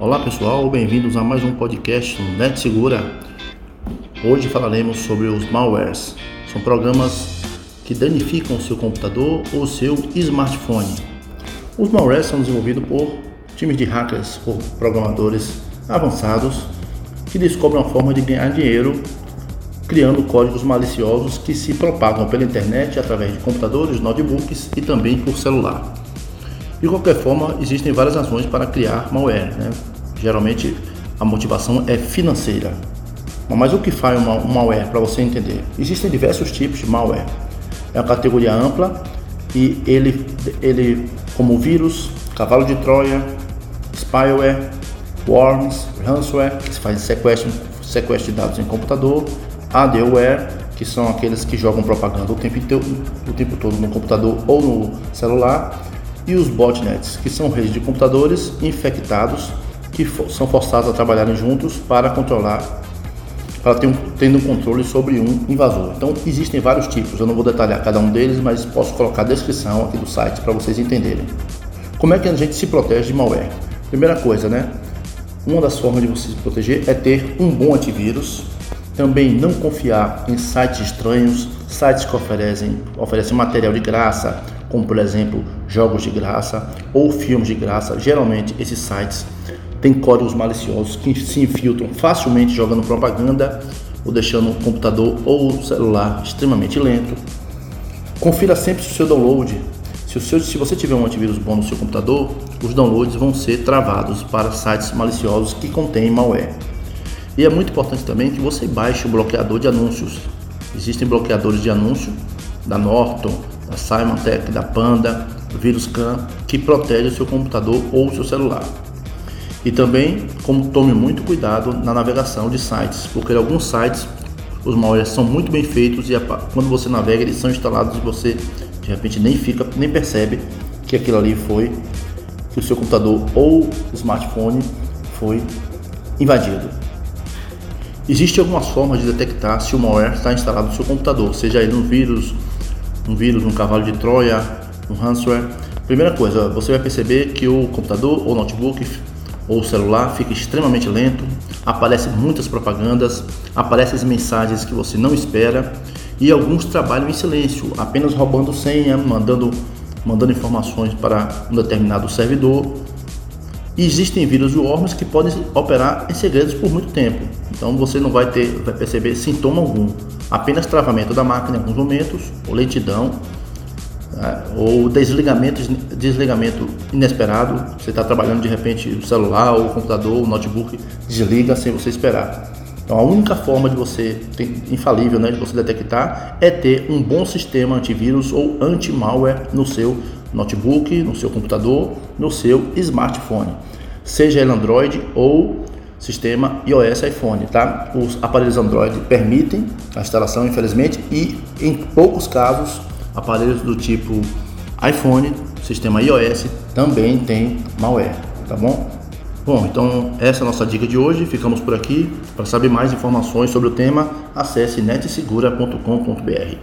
Olá pessoal, bem-vindos a mais um podcast Net Segura. Hoje falaremos sobre os malwares. São programas que danificam o seu computador ou seu smartphone. Os malwares são desenvolvidos por times de hackers ou programadores avançados que descobrem uma forma de ganhar dinheiro criando códigos maliciosos que se propagam pela internet através de computadores, notebooks e também por celular. De qualquer forma, existem várias razões para criar malware. Né? Geralmente a motivação é financeira. Mas o que faz um malware para você entender? Existem diversos tipos de malware. É uma categoria ampla e ele, ele como vírus, cavalo de Troia, spyware, worms, ransomware, que se faz sequestro, sequestro de dados em computador, adware, que são aqueles que jogam propaganda o tempo, o tempo todo no computador ou no celular, e os botnets, que são redes de computadores infectados que são forçados a trabalharem juntos para controlar, para ter um, tendo um controle sobre um invasor. Então existem vários tipos, eu não vou detalhar cada um deles, mas posso colocar a descrição aqui do site para vocês entenderem. Como é que a gente se protege de malware? Primeira coisa, né? Uma das formas de você se proteger é ter um bom antivírus. Também não confiar em sites estranhos, sites que oferecem, oferecem material de graça, como por exemplo jogos de graça ou filmes de graça. Geralmente esses sites têm códigos maliciosos que se infiltram facilmente jogando propaganda ou deixando o computador ou o celular extremamente lento. Confira sempre se o seu download, se, o seu, se você tiver um antivírus bom no seu computador, os downloads vão ser travados para sites maliciosos que contêm malware. E é muito importante também que você baixe o bloqueador de anúncios. Existem bloqueadores de anúncio da Norton, da Symantec, da Panda, do VirusCam, que protege o seu computador ou o seu celular. E também como tome muito cuidado na navegação de sites, porque alguns sites os malwares são muito bem feitos e quando você navega eles são instalados e você de repente nem fica, nem percebe que aquilo ali foi que o seu computador ou smartphone foi invadido. Existem algumas formas de detectar se o malware está instalado no seu computador, seja ele um vírus, um vírus, um cavalo de Troia, um ransomware. Primeira coisa, você vai perceber que o computador ou notebook ou celular fica extremamente lento, aparecem muitas propagandas, aparecem mensagens que você não espera e alguns trabalham em silêncio, apenas roubando senha, mandando, mandando informações para um determinado servidor. E existem vírus e worms que podem operar em segredos por muito tempo, então você não vai ter, vai perceber sintoma algum apenas travamento da máquina em alguns momentos, ou lentidão, né? ou desligamento, desligamento inesperado. Você está trabalhando de repente o celular, ou o computador, o notebook desliga sem você esperar. Então a única forma de você, infalível, né, de você detectar é ter um bom sistema antivírus ou anti-malware no seu notebook, no seu computador, no seu smartphone, seja ele Android ou sistema iOS iPhone, tá? Os aparelhos Android permitem a instalação, infelizmente, e em poucos casos, aparelhos do tipo iPhone, sistema iOS, também tem malware, tá bom? Bom, então essa é a nossa dica de hoje. Ficamos por aqui. Para saber mais informações sobre o tema, acesse netsegura.com.br.